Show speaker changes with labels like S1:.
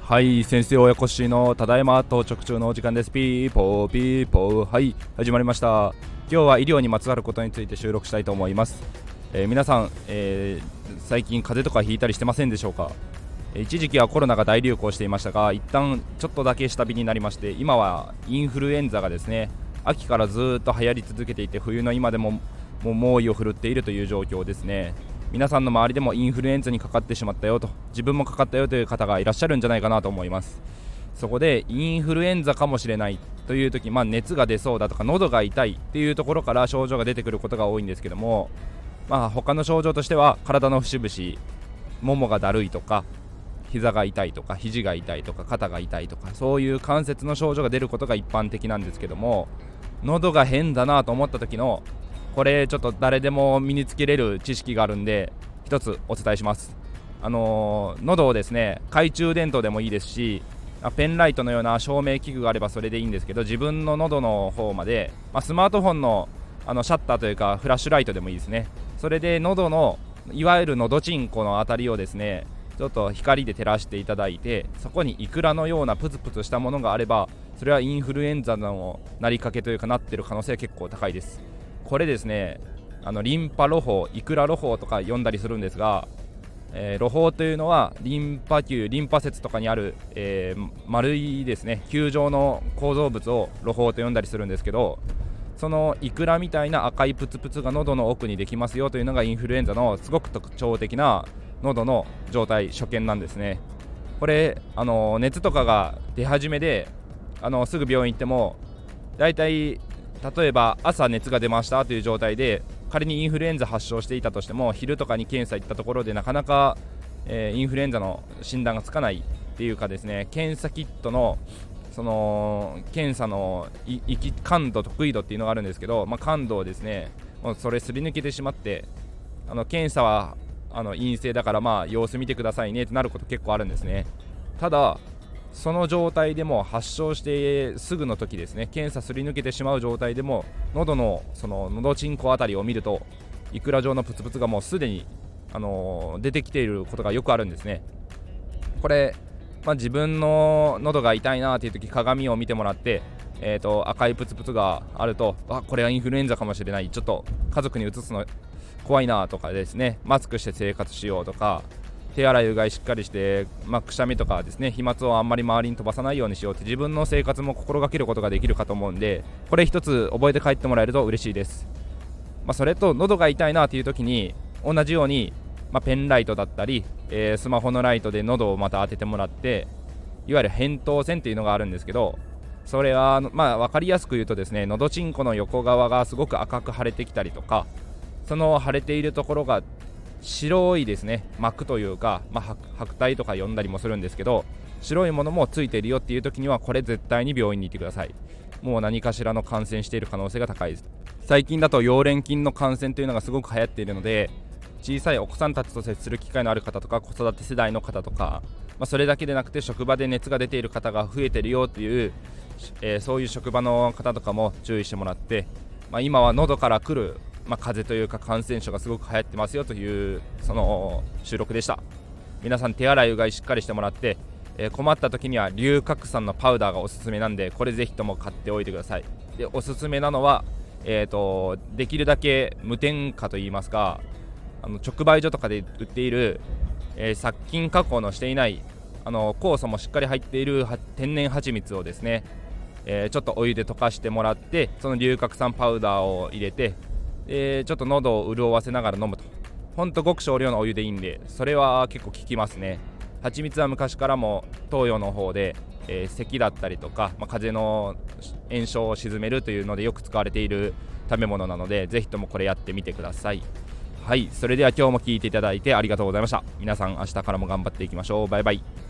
S1: はい先生親子しのただいま到着中のお時間です。ピーポーピーポー。はい始まりました。今日は医療にまつわることについて収録したいと思います、えー、皆さん、えー、最近風邪とかひいたりしてませんでしょうか？一時期はコロナが大流行していましたが一旦ちょっとだけ下火になりまして今はインフルエンザがですね秋からずっと流行り続けていて冬の今でももう猛威を振るっているという状況ですね。皆さんの周りでもインフルエンザにかかってしまったよと自分もかかったよという方がいらっしゃるんじゃないかなと思います。そこでインフルエンザかもしれないという時、まあ、熱が出そうだとか喉が痛いっていうところから症状が出てくることが多いんですけども、まあ、他の症状としては体の節々ももがだるいとか膝が痛いとか肘が痛いとか肩が痛いとかそういう関節の症状が出ることが一般的なんですけども喉が変だなと思った時のこれちょっと誰でも身につけれる知識があるんで一つお伝えします。あのー、喉をですね懐中電灯でもいいですしペンライトのような照明器具があればそれでいいんですけど自分の喉の方まで、まあ、スマートフォンのあのシャッターというかフラッシュライトでもいいですね。それで喉のいわゆる喉チンコの辺りをですねちょっと光で照らしていただいてそこにイクラのようなプツプツしたものがあればそれはインフルエンザのなりかけというかなってる可能性は結構高いです。これですねあのリンパ露胞イクラ露胞とか読んだりするんですが、えー、露胞というのはリンパ球リンパ節とかにある、えー、丸いですね球状の構造物を露胞と呼んだりするんですけどそのイクラみたいな赤いプツプツが喉の奥にできますよというのがインフルエンザのすごく特徴的な喉の状態初見なんですね。これあの熱とかが出始めであのすぐ病院行ってもだいたい例えば朝熱が出ましたという状態で仮にインフルエンザ発症していたとしても昼とかに検査行ったところでなかなか、えー、インフルエンザの診断がつかないっていうかですね検査キットのその検査の感度得意度っていうのがあるんですけど、まあ、感度をですねもうそれすり抜けてしまってあの検査はあの陰性だからまあ様子見てくださいねってなること結構あるんですね。ただその状態でも発症してすぐの時ですね。検査すり抜けてしまう状態でも喉のその喉チンコあたりを見るといくら状のプツプツがもうすでに、あのー、出てきていることがよくあるんですね。これ、まあ、自分の喉が痛いなという時鏡を見てもらってえーと、赤いプツプツがあるとあこれはインフルエンザかもしれない。ちょっと家族にうつすの怖いなとかですね。マスクして生活しようとか手洗いうがいしっかりして、まあ、くしゃみとかですね飛沫をあんまり周りに飛ばさないようにしようって自分の生活も心がけることができるかと思うんでこれ一つ覚えて帰ってもらえると嬉しいです、まあ、それと喉が痛いなという時に同じように、まあ、ペンライトだったり、えー、スマホのライトで喉をまた当ててもらっていわゆる扁桃腺っていうのがあるんですけどそれはまあ分かりやすく言うとですね喉ちんこの横側がすごく赤く腫れてきたりとかその腫れているところが白いですね。膜というか、まあ、白体とか呼んだりもするんですけど白いものもついているよっていう時にはこれ絶対に病院に行ってください。もう何かしらの感染している可能性が高いです。最近だと溶連菌の感染というのがすごく流行っているので小さいお子さんたちと接する機会のある方とか子育て世代の方とか、まあ、それだけでなくて職場で熱が出ている方が増えてるよっていう、えー、そういう職場の方とかも注意してもらって、まあ、今は喉から来るまあ、風邪というか感染症がすごく流行ってますよというその収録でした。皆さん手洗いうがいしっかりしてもらって、えー、困った時には龍角散のパウダーがおすすめなんでこれぜひとも買っておいてください。でおすすめなのは、えーと、できるだけ無添加といいますかあの直売所とかで売っている、えー、殺菌加工のしていないあの酵素もしっかり入っている天然蜂蜜をですね、えー、ちょっとお湯で溶かしてもらってその龍角散パウダーを入れてえー、ちょっと喉を潤わせながら飲むと。ほんとごく少量のお湯でいいんでそれは結構効きますね。蜂蜜は昔からも東洋の方で、えー、咳だったりとか、まあ、風邪の炎症を鎮めるというのでよく使われている食べ物なのでぜひともこれやってみてください。はいそれでは今日も聴いていただいてありがとうございました。皆さん明日からも頑張っていきましょう。バイバイ。